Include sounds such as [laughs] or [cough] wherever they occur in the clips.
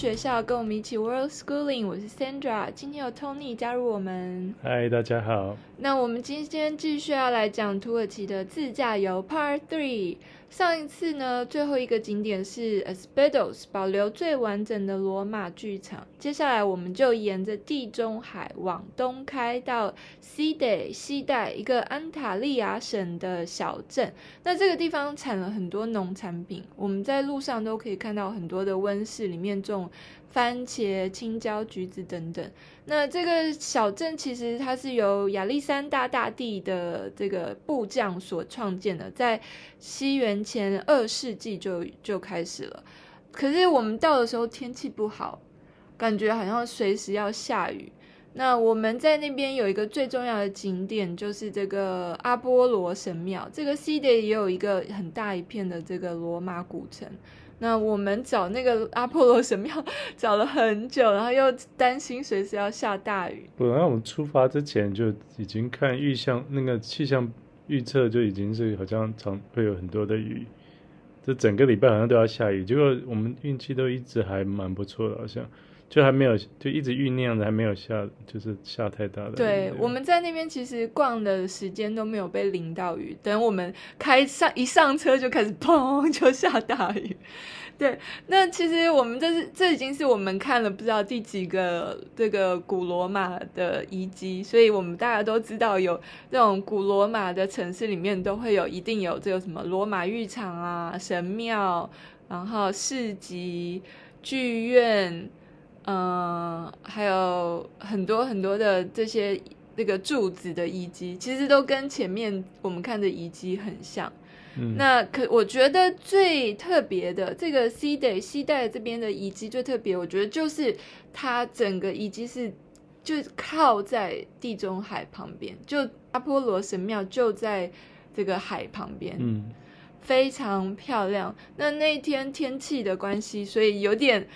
学校，跟我们一起 World Schooling。我是 Sandra，今天有 Tony 加入我们。嗨，大家好。那我们今天继续要来讲土耳其的自驾游 Part Three。上一次呢，最后一个景点是 Aspedos，保留最完整的罗马剧场。接下来，我们就沿着地中海往东开到 Cide，西带，一个安塔利亚省的小镇。那这个地方产了很多农产品，我们在路上都可以看到很多的温室里面种番茄、青椒、橘子等等。那这个小镇其实它是由亚历山大大帝的这个部将所创建的，在西元前二世纪就就开始了。可是我们到的时候天气不好，感觉好像随时要下雨。那我们在那边有一个最重要的景点，就是这个阿波罗神庙。这个 C 点也有一个很大一片的这个罗马古城。那我们找那个阿波罗神庙找了很久，然后又担心随时要下大雨。本来我们出发之前就已经看预象，那个气象预测就已经是好像常会有很多的雨，这整个礼拜好像都要下雨。结果我们运气都一直还蛮不错的，好像。就还没有，就一直酝酿着，还没有下，就是下太大的。对，我们在那边其实逛的时间都没有被淋到雨，等我们开上一上车就开始砰就下大雨。对，那其实我们这是这已经是我们看了不知道第几个这个古罗马的遗迹，所以我们大家都知道有这种古罗马的城市里面都会有一定有这个什么罗马浴场啊、神庙，然后市集、剧院。嗯，还有很多很多的这些那个柱子的遗迹，其实都跟前面我们看的遗迹很像。嗯，那可我觉得最特别的这个 Side 西带这边的遗迹最特别，我觉得就是它整个遗迹是就靠在地中海旁边，就阿波罗神庙就在这个海旁边，嗯，非常漂亮。那那一天天气的关系，所以有点。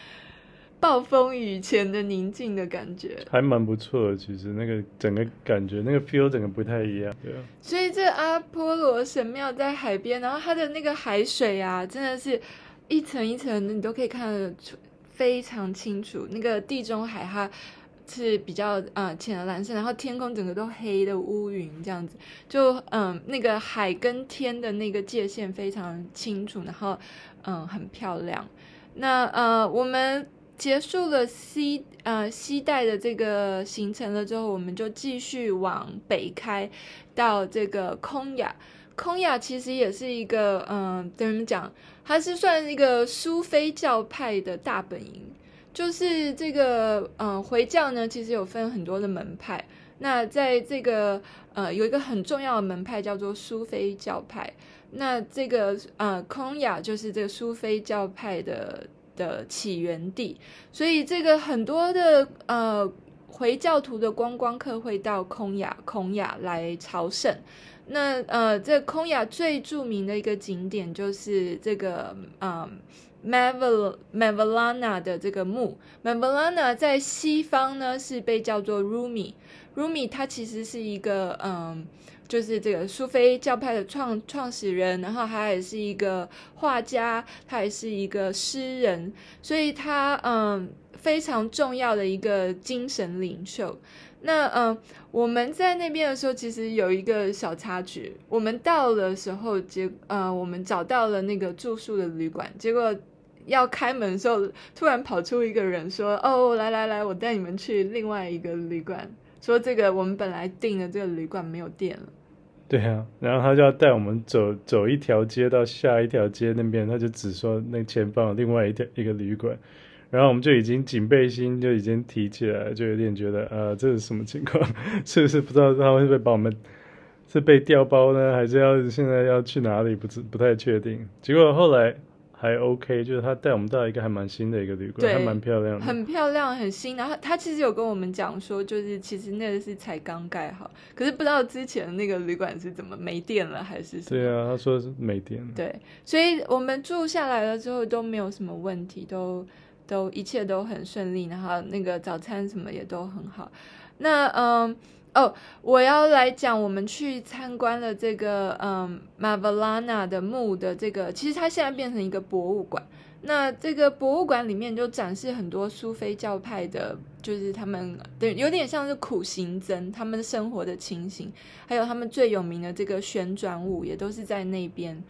暴风雨前的宁静的感觉，还蛮不错的。其实那个整个感觉，那个 feel 整个不太一样，对啊。所以这阿波罗神庙在海边，然后它的那个海水啊，真的是一层一层的，你都可以看得出非常清楚。那个地中海它是比较呃浅的蓝色，然后天空整个都黑的乌云这样子，就嗯那个海跟天的那个界限非常清楚，然后嗯很漂亮。那呃我们。结束了西呃西带的这个行程了之后，我们就继续往北开到这个空雅。空雅其实也是一个嗯，怎么讲？它是算一个苏菲教派的大本营。就是这个嗯回教呢，其实有分很多的门派。那在这个呃有一个很重要的门派叫做苏菲教派。那这个呃空雅就是这个苏菲教派的。的起源地，所以这个很多的呃回教徒的观光客会到空雅空雅来朝圣。那呃，这、空雅最著名的一个景点就是这个嗯 Mevlana Mevlana 的这个墓。Mevlana 在西方呢是被叫做 Rumi Rumi，他其实是一个嗯。就是这个苏菲教派的创创始人，然后他也是一个画家，他也是一个诗人，所以他嗯非常重要的一个精神领袖。那嗯我们在那边的时候，其实有一个小插曲，我们到的时候结呃我们找到了那个住宿的旅馆，结果要开门的时候，突然跑出一个人说：“哦，来来来，我带你们去另外一个旅馆。”说这个我们本来订的这个旅馆没有电了。对啊，然后他就要带我们走走一条街到下一条街那边，他就只说那前方另外一条一个旅馆，然后我们就已经警备心就已经提起来，就有点觉得、呃，这是什么情况？[laughs] 是不是不知道他会不会把我们是被调包呢，还是要现在要去哪里？不知不太确定。结果后来。还 OK，就是他带我们到一个还蛮新的一个旅馆，还蛮漂亮的，很漂亮，很新。然后他其实有跟我们讲说，就是其实那个是才刚盖好，可是不知道之前的那个旅馆是怎么没电了还是什么？对啊，他说是没电了。对，所以我们住下来了之后都没有什么问题，都都一切都很顺利，然后那个早餐什么也都很好。那嗯。哦，我要来讲，我们去参观了这个嗯马拉拉的墓的这个，其实它现在变成一个博物馆。那这个博物馆里面就展示很多苏菲教派的，就是他们对，有点像是苦行僧他们生活的情形，还有他们最有名的这个旋转舞，也都是在那边。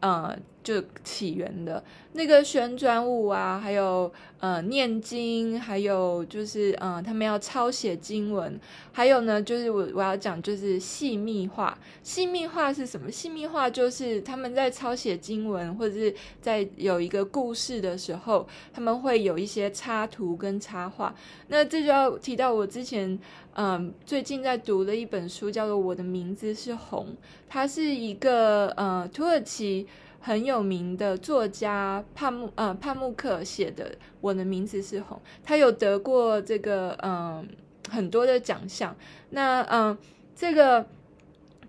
呃，就起源的那个旋转舞啊，还有呃念经，还有就是呃他们要抄写经文，还有呢就是我我要讲就是细密画。细密画是什么？细密画就是他们在抄写经文或者是在有一个故事的时候，他们会有一些插图跟插画。那这就要提到我之前。嗯，最近在读的一本书叫做《我的名字是红》，它是一个呃土耳其很有名的作家帕慕呃帕慕克写的《我的名字是红》，他有得过这个嗯很多的奖项。那嗯这个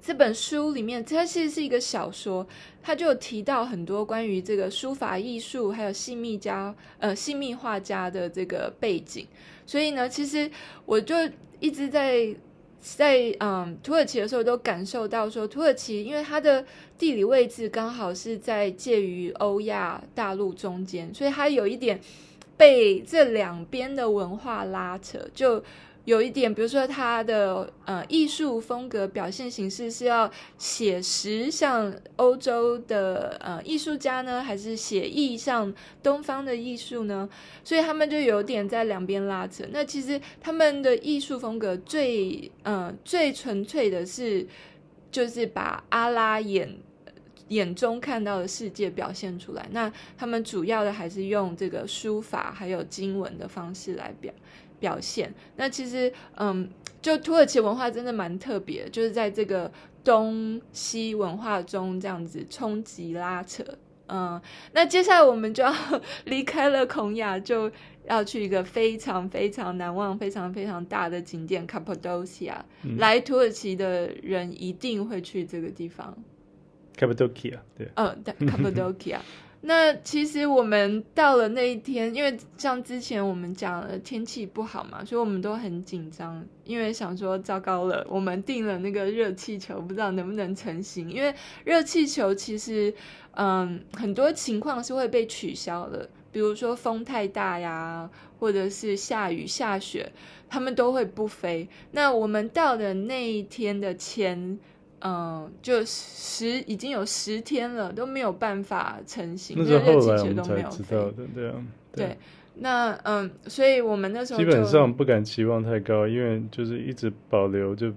这本书里面，它其实是一个小说，它就提到很多关于这个书法艺术还有细密家呃细密画家的这个背景。所以呢，其实我就。一直在在嗯土耳其的时候，都感受到说，土耳其因为它的地理位置刚好是在介于欧亚大陆中间，所以它有一点被这两边的文化拉扯，就。有一点，比如说他的呃艺术风格表现形式是要写实，像欧洲的呃艺术家呢，还是写意像东方的艺术呢？所以他们就有点在两边拉扯。那其实他们的艺术风格最呃最纯粹的是，就是把阿拉眼眼中看到的世界表现出来。那他们主要的还是用这个书法还有经文的方式来表。表现。那其实，嗯，就土耳其文化真的蛮特别，就是在这个东西文化中这样子冲击拉扯。嗯，那接下来我们就要 [laughs] 离开了孔雅，就要去一个非常非常难忘、非常非常大的景点——卡帕多西亚。嗯。来土耳其的人一定会去这个地方。卡帕多西亚，对，嗯，卡帕多西亚。那其实我们到了那一天，因为像之前我们讲的天气不好嘛，所以我们都很紧张，因为想说糟糕了，我们订了那个热气球，不知道能不能成行。因为热气球其实，嗯，很多情况是会被取消的，比如说风太大呀，或者是下雨下雪，他们都会不飞。那我们到的那一天的前。嗯，就十已经有十天了，都没有办法成型，那是后来我们才知道的，对啊。对，对那嗯，所以我们那时候基本上不敢期望太高，因为就是一直保留，就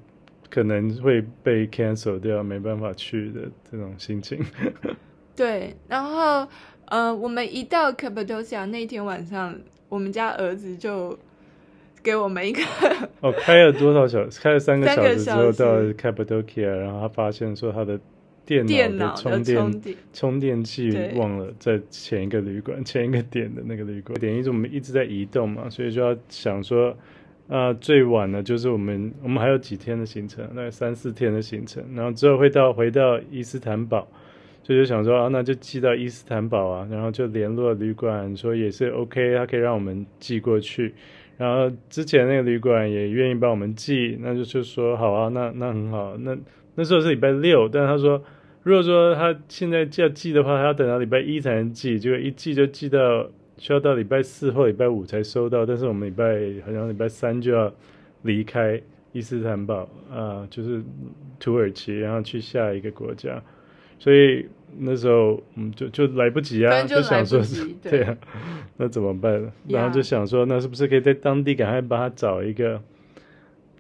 可能会被 cancel 掉，没办法去的这种心情。[laughs] 对，然后嗯，我们一到 Cappadocia 那天晚上，我们家儿子就。给我们一个哦，开了多少小时？[laughs] 开了三个小时之后到 Cappadocia，然后他发现说他的电脑的充电充电，器忘了在前一个旅馆 [laughs] 前一个点的那个旅馆点，一直我们一直在移动嘛，所以就要想说啊、呃，最晚呢就是我们我们还有几天的行程，大概三四天的行程，然后之后会到回到伊斯坦堡，所以就想说啊，那就寄到伊斯坦堡啊，然后就联络旅馆说也是 OK，他可以让我们寄过去。然后之前那个旅馆也愿意帮我们寄，那就就说好啊，那那很好。那那时候是礼拜六，但他说，如果说他现在要寄的话，他要等到礼拜一才能寄，结果一寄就寄到需要到礼拜四或礼拜五才收到。但是我们礼拜好像礼拜三就要离开伊斯坦堡啊，就是土耳其，然后去下一个国家，所以。那时候，嗯，就就来不及啊，就，就想说是，[laughs] 对，对啊，那怎么办？然后就想说，那是不是可以在当地赶快帮他找一个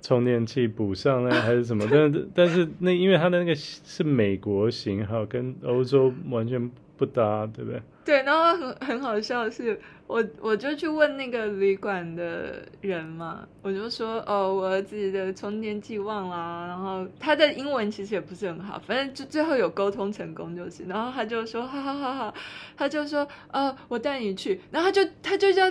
充电器补上呢，还是什么？但是 [laughs] 但是那因为他的那个是美国型号，跟欧洲完全不搭，对不对？对，然后很很好笑的是，我我就去问那个旅馆的人嘛，我就说哦，我儿子的充电器忘啦，然后他的英文其实也不是很好，反正就最后有沟通成功就是，然后他就说好好好好，他就说呃，我带你去，然后他就他就叫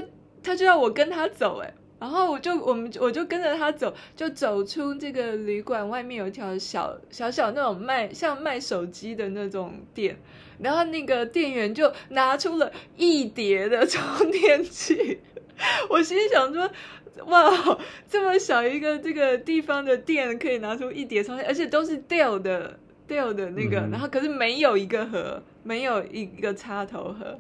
他就要我跟他走哎。然后我就我们我就跟着他走，就走出这个旅馆外面有一条小小小那种卖像卖手机的那种店，然后那个店员就拿出了一叠的充电器，[laughs] 我心里想说，哇，这么小一个这个地方的店可以拿出一叠充电，而且都是 Dell 的 Dell 的那个，嗯、然后可是没有一个盒，没有一个插头盒。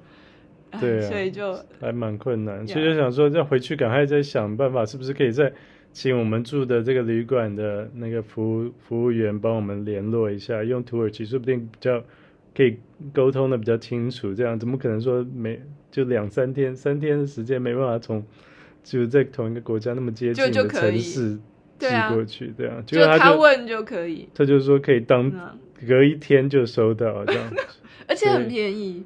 [laughs] 对啊，所以就还蛮困难，所以就想说再回去赶快再想办法，是不是可以再请我们住的这个旅馆的那个服务服务员帮我们联络一下，用土耳其说不定比较可以沟通的比较清楚。这样怎么可能说没就两三天三天的时间没办法从就在同一个国家那么接近的城市寄过去，这样就他问就可以，他就说可以当隔一天就收到这样。[laughs] 而且很便宜，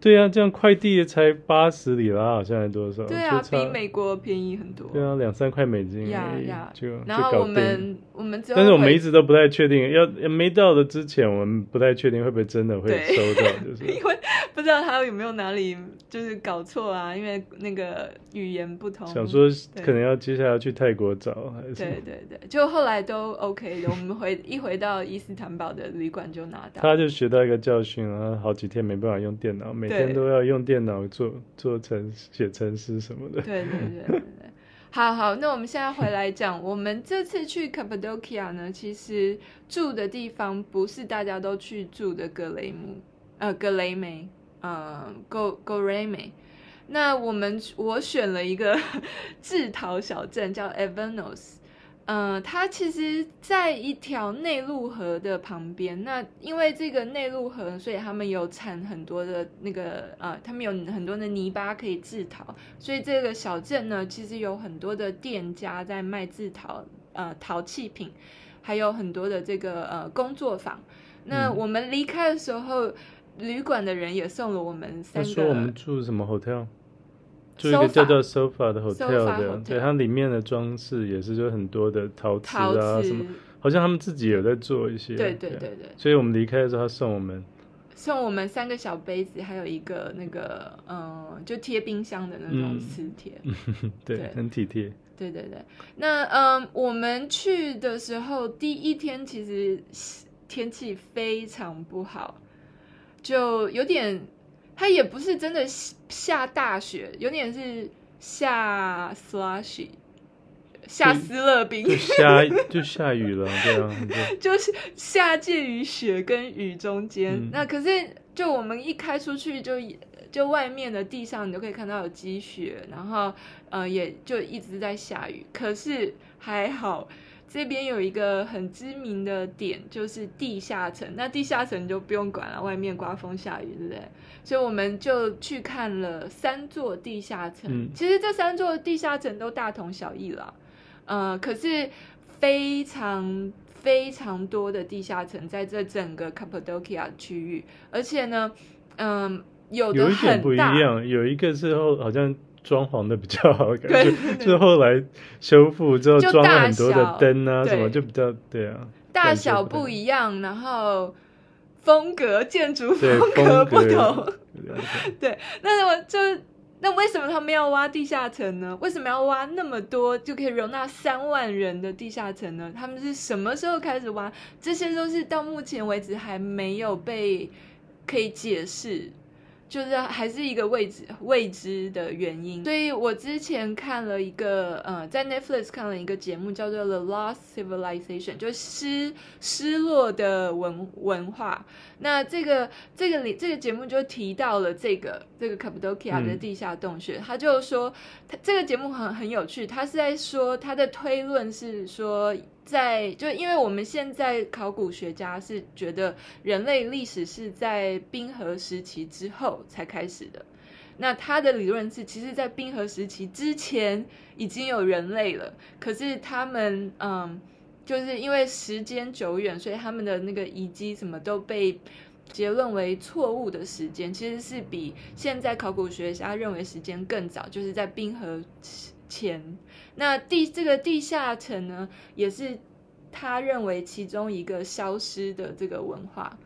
对啊，这样快递才八十里拉，好像还多少？对啊，比美国便宜很多。对啊，两三块美金呀呀，就然后我们我们，但是我们一直都不太确定，要没到的之前，我们不太确定会不会真的会收到，就是 [laughs] 因为不知道他有没有哪里就是搞错啊，因为那个语言不同。想说可能要接下来要去泰国找，还是对对对，就后来都 OK 的。我们回 [laughs] 一回到伊斯坦堡的旅馆就拿到，他就学到一个教训啊，好几天没办法用电脑，每天都要用电脑做做程写程式什么的。对对对对对，好好，那我们现在回来讲，我们这次去 Cappadocia 呢，其实住的地方不是大家都去住的格雷姆，呃，格雷梅。呃，Go Göreme，那我们我选了一个 [laughs] 自陶小镇叫呃，它其实在一条内陆河的旁边。那因为这个内陆河，所以他们有产很多的那个呃，他们有很多的泥巴可以制陶，所以这个小镇呢，其实有很多的店家在卖制陶呃陶器品，还有很多的这个呃工作坊。那我们离开的时候。嗯旅馆的人也送了我们三个。他说我们住什么 hotel？住一个叫做 sofa 的 hotel 的，对，它里面的装饰也是就很多的陶瓷啊什么，好像他们自己有在做一些。对对对对。所以我们离开的时候，他送我们送我们三个小杯子，还有一个那个嗯，就贴冰箱的那种磁铁，嗯，[laughs] 对，很体贴。对对对。那嗯，我们去的时候第一天其实天气非常不好。就有点，它也不是真的下大雪，有点是下 slushy，下斯乐冰，就下 [laughs] 就下雨了，对啊，[laughs] 就是下介于雪跟雨中间。嗯、那可是，就我们一开出去就，就就外面的地上，你都可以看到有积雪，然后呃，也就一直在下雨。可是还好。这边有一个很知名的点，就是地下城。那地下城就不用管了，外面刮风下雨，对不对？所以我们就去看了三座地下城。嗯、其实这三座地下城都大同小异了，呃，可是非常非常多的地下城在这整个 Cappadocia 区域，而且呢，嗯、呃，有的很大，有一点不一样，有一个时候好像。装潢的比较好，[laughs] 感觉就是后来修复之后装了很多的灯啊，什么就比较对啊，大小不一样，然后风格建筑风格不同，[laughs] 对，那我就那为什么他们要挖地下城呢？为什么要挖那么多就可以容纳三万人的地下城呢？他们是什么时候开始挖？这些都是到目前为止还没有被可以解释。就是还是一个未知未知的原因，所以我之前看了一个呃，在 Netflix 看了一个节目，叫做《The Lost Civilization》，就失失落的文文化。那这个这个里这个节目就提到了这个这个 Cappadocia 的地下洞穴，嗯、他就说他这个节目很很有趣，他是在说他的推论是说。在就因为我们现在考古学家是觉得人类历史是在冰河时期之后才开始的，那他的理论是，其实，在冰河时期之前已经有人类了，可是他们嗯，就是因为时间久远，所以他们的那个遗迹什么都被结论为错误的时间，其实是比现在考古学家认为时间更早，就是在冰河前。那地这个地下城呢，也是他认为其中一个消失的这个文化。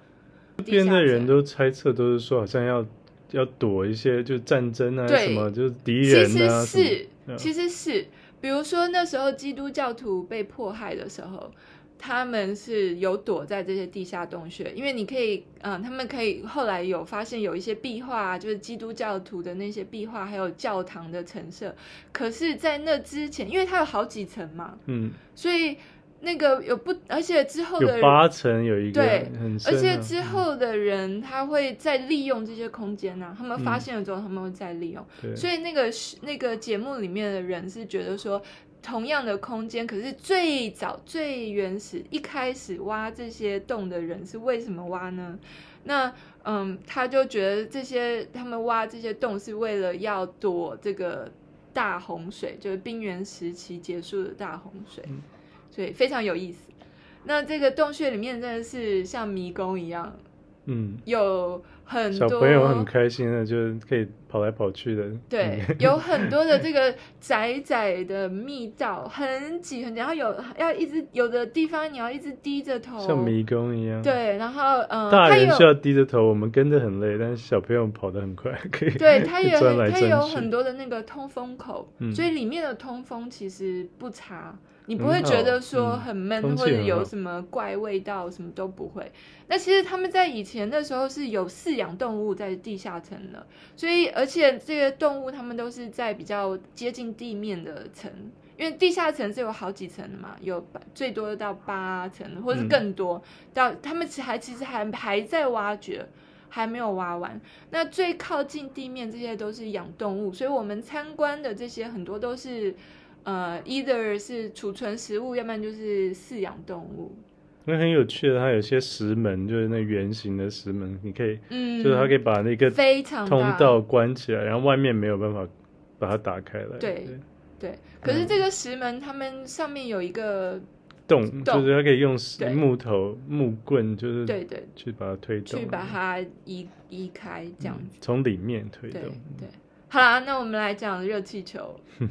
这边的人都猜测，都是说好像要要躲一些，就战争啊什么，就是敌人啊。其实是，其实是，比如说那时候基督教徒被迫害的时候。他们是有躲在这些地下洞穴，因为你可以，嗯，他们可以后来有发现有一些壁画，就是基督教徒的那些壁画，还有教堂的陈设。可是，在那之前，因为它有好几层嘛，嗯，所以那个有不，而且之后的有八层有一个对啊，而且之后的人他会再利用这些空间呢、啊，他们发现了之后，他们会再利用。对所以那个那个节目里面的人是觉得说，同样的空间，可是最早最原始一开始挖这些洞的人是为什么挖呢？那嗯，他就觉得这些他们挖这些洞是为了要躲这个大洪水，就是冰原时期结束的大洪水。嗯所以非常有意思。那这个洞穴里面真的是像迷宫一样，嗯，有很多小朋友很开心的，就是可以跑来跑去的。对，[laughs] 有很多的这个窄窄的密道，很挤很挤，然后有要一直有的地方你要一直低着头，像迷宫一样。对，然后嗯，大人需要低着头，我们跟着很累，但是小朋友跑得很快，可以。对，它也 [laughs] 它也有很多的那个通风口，嗯，所以里面的通风其实不差。你不会觉得说很闷，嗯、或者有什么怪味道，什么都不会。那其实他们在以前的时候是有饲养动物在地下层的，所以而且这些动物它们都是在比较接近地面的层，因为地下层是有好几层的嘛，有最多到八层或是更多。嗯、到他们还其实还还在挖掘，还没有挖完。那最靠近地面这些都是养动物，所以我们参观的这些很多都是。呃，either 是储存食物，要不然就是饲养动物。那很有趣的，它有些石门，就是那圆形的石门，你可以，嗯，就是它可以把那个非常通道关起来，然后外面没有办法把它打开来。对对，对，可是这个石门，它们上面有一个洞，就是它可以用木头木棍，就是对对，去把它推动，去把它移移开，这样子，从里面推动。对，好啦，那我们来讲热气球。[laughs]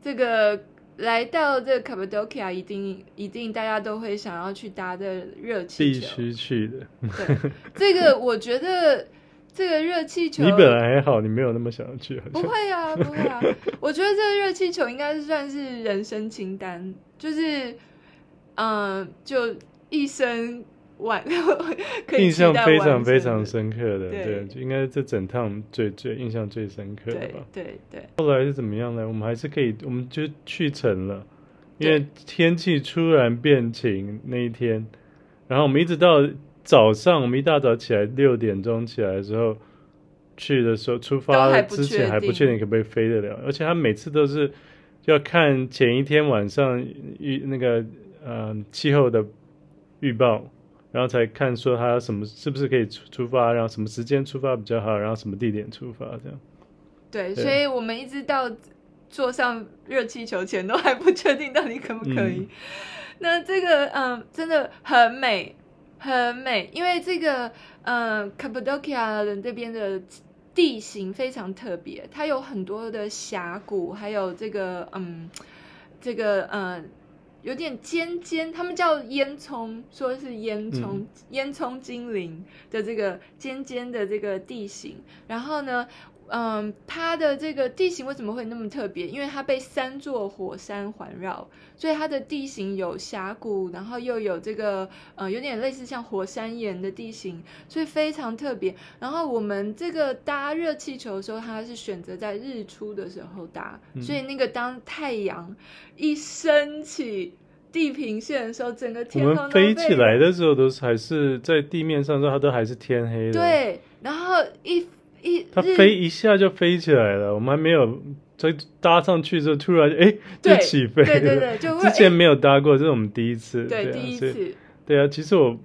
这个来到这个 Cappadocia，一定一定大家都会想要去搭的热气球，必须去的。对，这个 [laughs] 我觉得这个热气球，你本来还好，你没有那么想要去，不会啊，[laughs] 不会啊。我觉得这个热气球应该是算是人生清单，就是嗯、呃，就一生。晚 [laughs] 印象非常非常深刻的，对，应该是这整趟最最印象最深刻的吧。对对，对。后来是怎么样呢？我们还是可以，我们就去成了，因为天气突然变晴那一天，然后我们一直到早上，我们一大早起来六点钟起来的时候，去的时候出发之前还不确定可不可以飞得了，而且他每次都是要看前一天晚上预那个呃气候的预报。然后才看说他什么是不是可以出出发，然后什么时间出发比较好，然后什么地点出发这样。对，对所以我们一直到坐上热气球前都还不确定到底可不可以。嗯、那这个嗯，真的很美，很美，因为这个嗯，Cappadocia 的这边的地形非常特别，它有很多的峡谷，还有这个嗯，这个嗯。有点尖尖，他们叫烟囱，说是烟囱，嗯、烟囱精灵的这个尖尖的这个地形。然后呢，嗯，它的这个地形为什么会那么特别？因为它被三座火山环绕，所以它的地形有峡谷，然后又有这个，呃、嗯，有点类似像火山岩的地形，所以非常特别。然后我们这个搭热气球的时候，它是选择在日出的时候搭，嗯、所以那个当太阳一升起地平线的时候，整个天空我们飞起来的时候，都是还是在地面上的时候，它都还是天黑的。对，然后一。一它飞一下就飞起来了，我们还没有在搭上去之后，突然哎就起飞了。对对对，就 [laughs] 之前没有搭过，这是我们第一次。对，对啊、第一次。对啊，其实我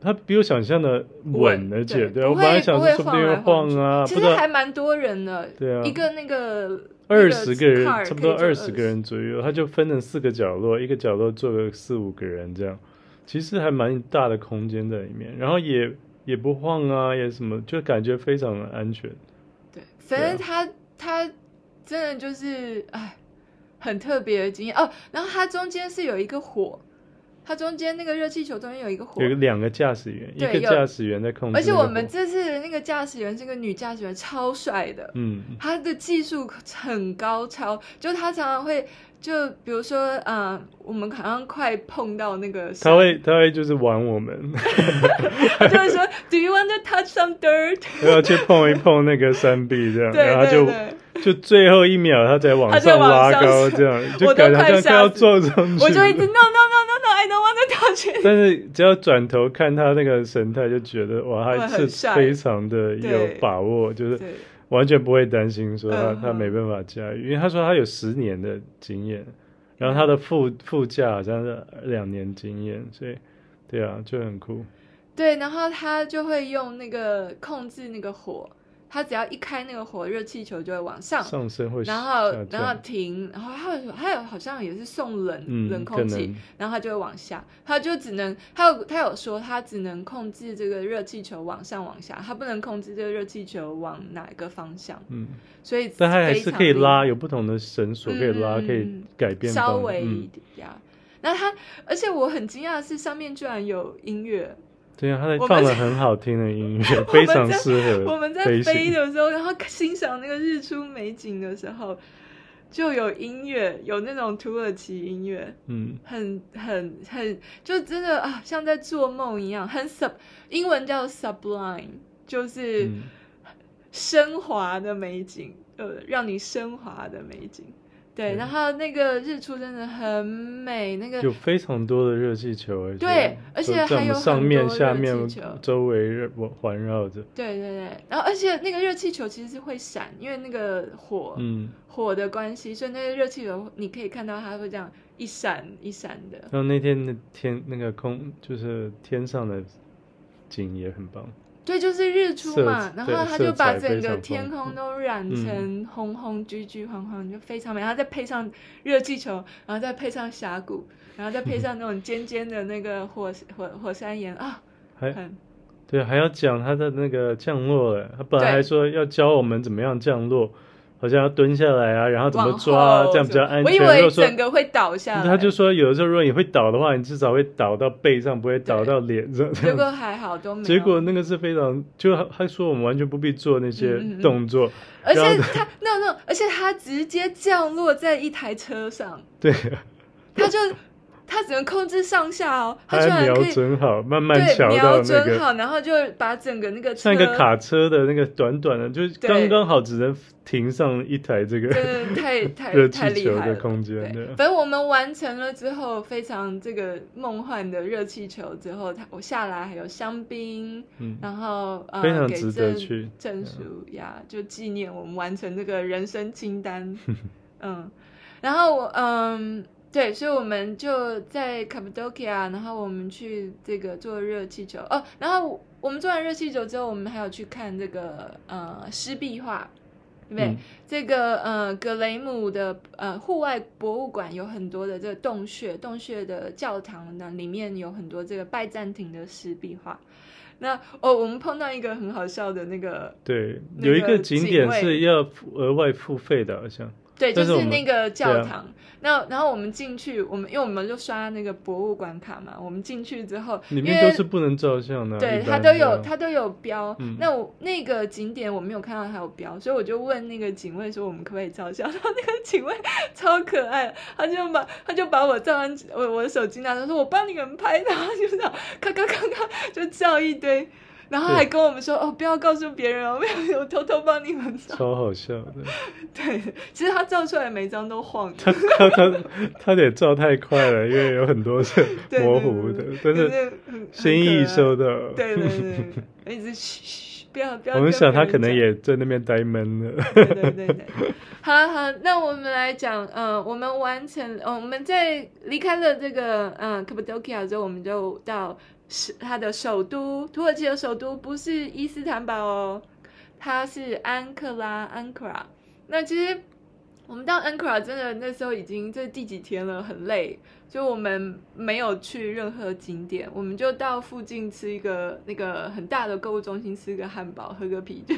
它比我想象的稳，而且对，对我本来想说说不定会晃啊，其实还蛮多人的。对啊，一个那个二十个人，差不多二十个人左右，它就分成四个角落，一个角落坐个四五个人这样，其实还蛮大的空间在里面，然后也也不晃啊，也什么，就感觉非常的安全。对反正他他真的就是哎，很特别的经验哦。然后它中间是有一个火，它中间那个热气球中间有一个火，有两个驾驶员，一个驾驶员在控制。而且我们这次那个驾驶员是个女驾驶员，超帅的，嗯，她的技术很高超，就她常常会。就比如说，嗯、呃，我们好像快碰到那个，他会他会就是玩我们，他就会说，[laughs] Do you want to touch some dirt？要去碰一碰那个山壁这样，然后就就最后一秒他才往上拉高这样，就感觉好像快要撞上去，我就一直 No No no no no，I don't want to touch。但是只要转头看他那个神态，就觉得哇，他是非常的有把握，就是完全不会担心说他他没办法驾驭，因为他说他有十年的经验，然后他的副副驾好像是两年经验，所以对啊，就很酷。对，然后他就会用那个控制那个火。它只要一开那个火，热气球就会往上上升，会然后然后停，然后还有还有好像也是送冷、嗯、冷空气，然后它就会往下，它就只能它有它有说它只能控制这个热气球往上往下，它不能控制这个热气球往哪一个方向。嗯，所以但它还是可以拉，有不同的绳索可以拉，嗯、可以改变稍微一点呀。那、嗯、它而且我很惊讶的是上面居然有音乐。对啊，他在放了很好听的音乐，[laughs] 非常适合我们在飞的时候，然后欣赏那个日出美景的时候，就有音乐，有那种土耳其音乐，嗯，很很很，就真的啊，像在做梦一样，很 sub，英文叫 sublime，就是升华的美景，呃，让你升华的美景。对，然后那个日出真的很美，那个有非常多的热气球，对，而且还有上面、下面、周围环绕着。对对对，然后而且那个热气球其实是会闪，因为那个火，嗯，火的关系，所以那个热气球你可以看到它会这样一闪一闪的。然后那天的天，那个空就是天上的景也很棒。对，就是日出嘛，然后他就把整个天空都染成红红、橘橘、黄黄，就非常美。然后再配上热气球，然后再配上峡谷，然后再配上那种尖尖的那个火 [laughs] 火火山岩啊，还对，还要讲他的那个降落。他本来还说要教我们怎么样降落。好像要蹲下来啊，然后怎么抓，这样比较安全。我以为整个会倒下来。他就说，有的时候如果你会倒的话，你至少会倒到背上，不会倒到脸上。结果还好，都没有。结果那个是非常，就他说我们完全不必做那些动作。而且他那那，而且他直接降落在一台车上。[laughs] 对。他就。他只能控制上下哦，他居然可以瞄准好，慢慢瞧到那个，瞄准好，然后就把整个那个车像一个卡车的那个短短的，就是刚刚好只能停上一台这个，太 [laughs] 太热气球的空间。对，反正我们完成了之后，非常这个梦幻的热气球之后，他我下来还有香槟，嗯，然后呃非常值得去证书呀，就纪念我们完成这个人生清单，[laughs] 嗯，然后我嗯。对，所以我们就在卡帕多奇亚，然后我们去这个坐热气球哦，然后我们做完热气球之后，我们还有去看这个呃湿壁画，对不对？嗯、这个呃格雷姆的呃户外博物馆有很多的这个洞穴，洞穴的教堂呢里面有很多这个拜占庭的湿壁画。那哦，我们碰到一个很好笑的那个，对，有一个景点是要额外付费的，好像。对，就是那个教堂。那然后我们进去，我们因为我们就刷那个博物馆卡嘛。我们进去之后，里面都是不能照相的。对，它都有，它都有标。嗯、那我那个景点我没有看到它有标，所以我就问那个警卫说：“我们可不可以照相？” [laughs] 然后那个警卫超可爱，他就把他就把我照完我我的手机拿，他说：“我帮你们拍。”然后就这样咔咔咔咔就照一堆。然后还跟我们说哦，不要告诉别人哦，[laughs] 没有，我偷偷帮你们照。超好笑的。对，其实他照出来每张都晃。他他他他得照太快了，因为有很多是 [laughs] 模糊的，对对对，但是心意收到。对对对，一直嘘嘘，不要不要。我们想他可能也在那边呆闷了。对对对对。好好，那我们来讲，嗯，我们完成，嗯，我们在离开了这个，嗯，卡帕多其亚之后，我们就到。是它的首都，土耳其的首都不是伊斯坦堡哦，它是安克拉，安克拉。那其实我们到安克拉真的那时候已经这第几天了，很累，就我们没有去任何景点，我们就到附近吃一个那个很大的购物中心吃个汉堡，喝个啤酒。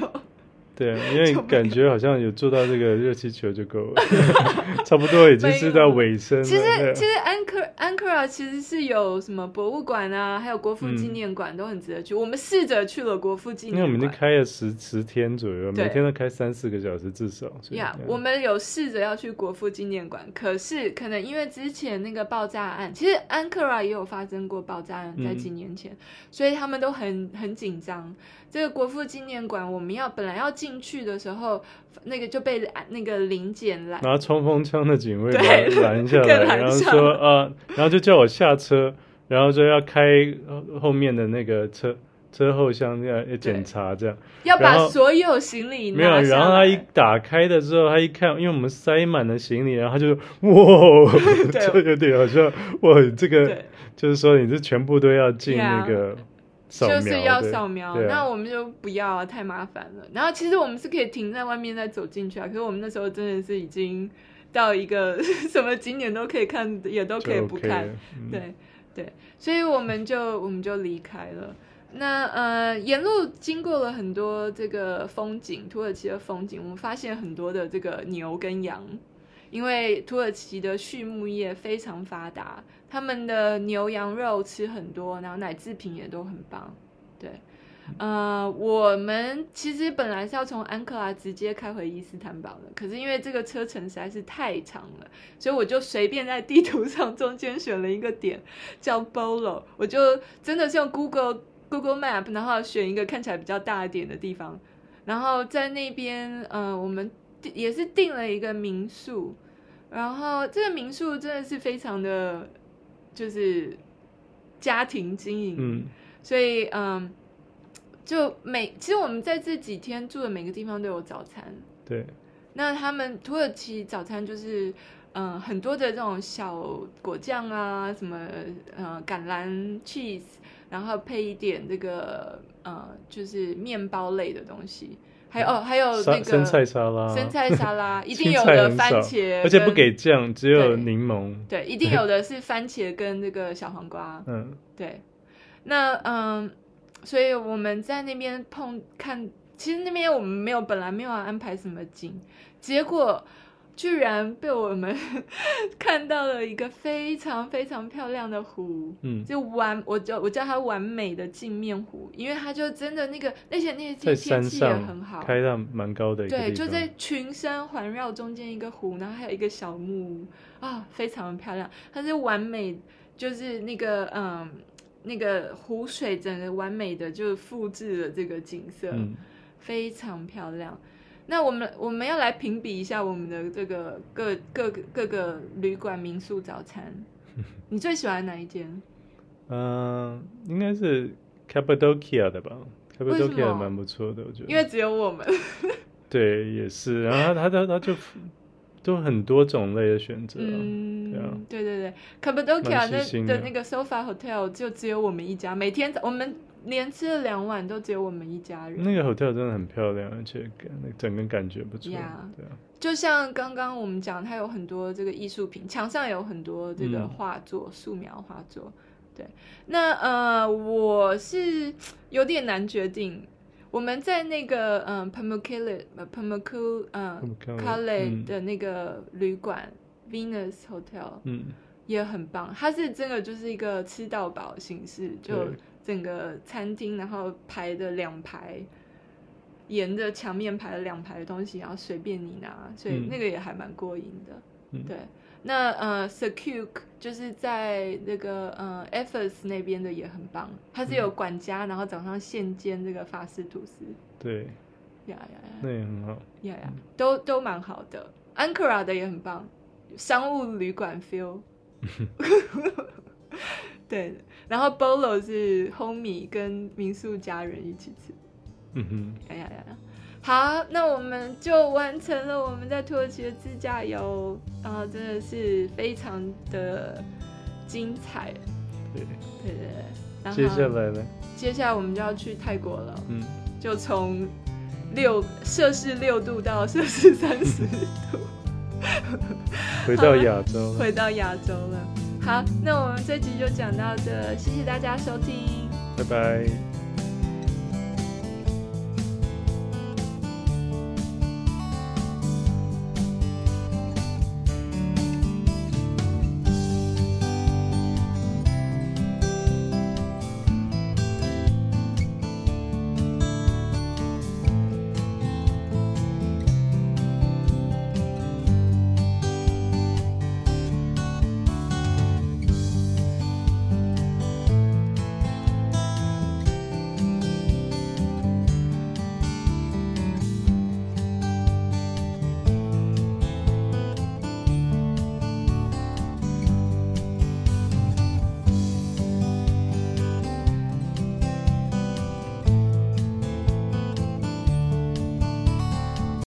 对，因为感觉好像有做到这个热气球就够了，[laughs] 差不多已经是到尾声了。其实其实安克安克拉其实是有什么博物馆啊，还有国父纪念馆都很值得去。我们试着去了国父纪念馆，因为我们已经开了十十天左右，每天都开三四个小时至少。呀，我们有试着要去国父纪念馆，可是可能因为之前那个爆炸案，其实安克拉也有发生过爆炸案，在几年前，所以他们都很很紧张。这个国父纪念馆，我们要本来要进去的时候，那个就被那个临检拦，拿冲锋枪的警卫拦下来，[laughs] 然后说啊，然后就叫我下车，然后说要开后面的那个车车后箱要检查这样，要把所有行李没有，然后他一打开的时候，他一看，因为我们塞满了行李，然后他就哇，[laughs] 就有点好像哇，这个就是说你这全部都要进那个。就是要扫描，那我们就不要啊，太麻烦了。然后其实我们是可以停在外面再走进去啊。可是我们那时候真的是已经 [laughs] 到一个 [laughs] 什么景点都可以看，也都可以不看。OK 嗯、对对，所以我们就我们就离开了。那呃，沿路经过了很多这个风景，土耳其的风景，我们发现很多的这个牛跟羊。因为土耳其的畜牧业非常发达，他们的牛羊肉吃很多，然后奶制品也都很棒。对，呃，我们其实本来是要从安克拉直接开回伊斯坦堡的，可是因为这个车程实在是太长了，所以我就随便在地图上中间选了一个点叫 Bolo，我就真的是用 Google Google Map，然后选一个看起来比较大一点的地方，然后在那边，呃，我们。也是订了一个民宿，然后这个民宿真的是非常的，就是家庭经营，嗯，所以嗯，就每其实我们在这几天住的每个地方都有早餐，对，那他们土耳其早餐就是嗯很多的这种小果酱啊，什么呃橄榄 cheese，然后配一点这个呃就是面包类的东西。还有哦，还有那个生菜沙拉，生菜沙拉 [laughs] 一定有的番茄，而且不给酱，只有柠檬。对，一定有的是番茄跟那个小黄瓜。[laughs] 嗯，对。那嗯，所以我们在那边碰看，其实那边我们没有，本来没有安排什么景，结果。居然被我们 [laughs] 看到了一个非常非常漂亮的湖，嗯，就完，我叫我叫它完美的镜面湖，因为它就真的那个那些那些天气也很好，开到蛮高的一个，对，就在群山环绕中间一个湖，然后还有一个小木屋啊，非常的漂亮，它是完美，就是那个嗯，那个湖水整个完美的就复制了这个景色，嗯，非常漂亮。那我们我们要来评比一下我们的这个各各各各个旅馆民宿早餐，[laughs] 你最喜欢哪一间？嗯、呃，应该是 Cappadocia 的吧，Cappadocia 蛮不错的，我觉得。因为只有我们。[laughs] 对，也是。然后他他他就都很多种类的选择。嗯，对啊，对对对，Cappadocia 那的那个 Sofa Hotel 就只有我们一家，每天我们。连吃了两碗，都只有我们一家人。那个 hotel 真的很漂亮，而且那整个感觉不错。Yeah, 对啊，就像刚刚我们讲，它有很多这个艺术品，墙上有很多这个画作，嗯、素描画作。对，那呃，我是有点难决定。我们在那个嗯 Pamukkale Pamukkale 嗯 Kale 的那个旅馆、嗯、Venus Hotel，嗯，也很棒。它是真的就是一个吃到饱形式，就。整个餐厅，然后排的两排，沿着墙面排了两排的东西，然后随便你拿，所以那个也还蛮过瘾的。嗯、对，那呃 Kirkuk 就是在那个呃 Efes 那边的也很棒，它是有管家，嗯、然后早上现煎这个法式吐司。对，呀呀呀，那也很好。呀呀，都都蛮好的。Ankara 的也很棒，商务旅馆 feel。[laughs] 对，然后 Bolo 是 Homie 跟民宿家人一起吃。嗯哼，哎呀呀呀，好，那我们就完成了我们在土耳其的自驾游，然后真的是非常的精彩。对对对，然后接下来呢？接下来我们就要去泰国了。嗯，就从六摄氏六度到摄氏三十度，[laughs] 回到亚洲，回到亚洲了。好，那我们这集就讲到这，谢谢大家收听，拜拜。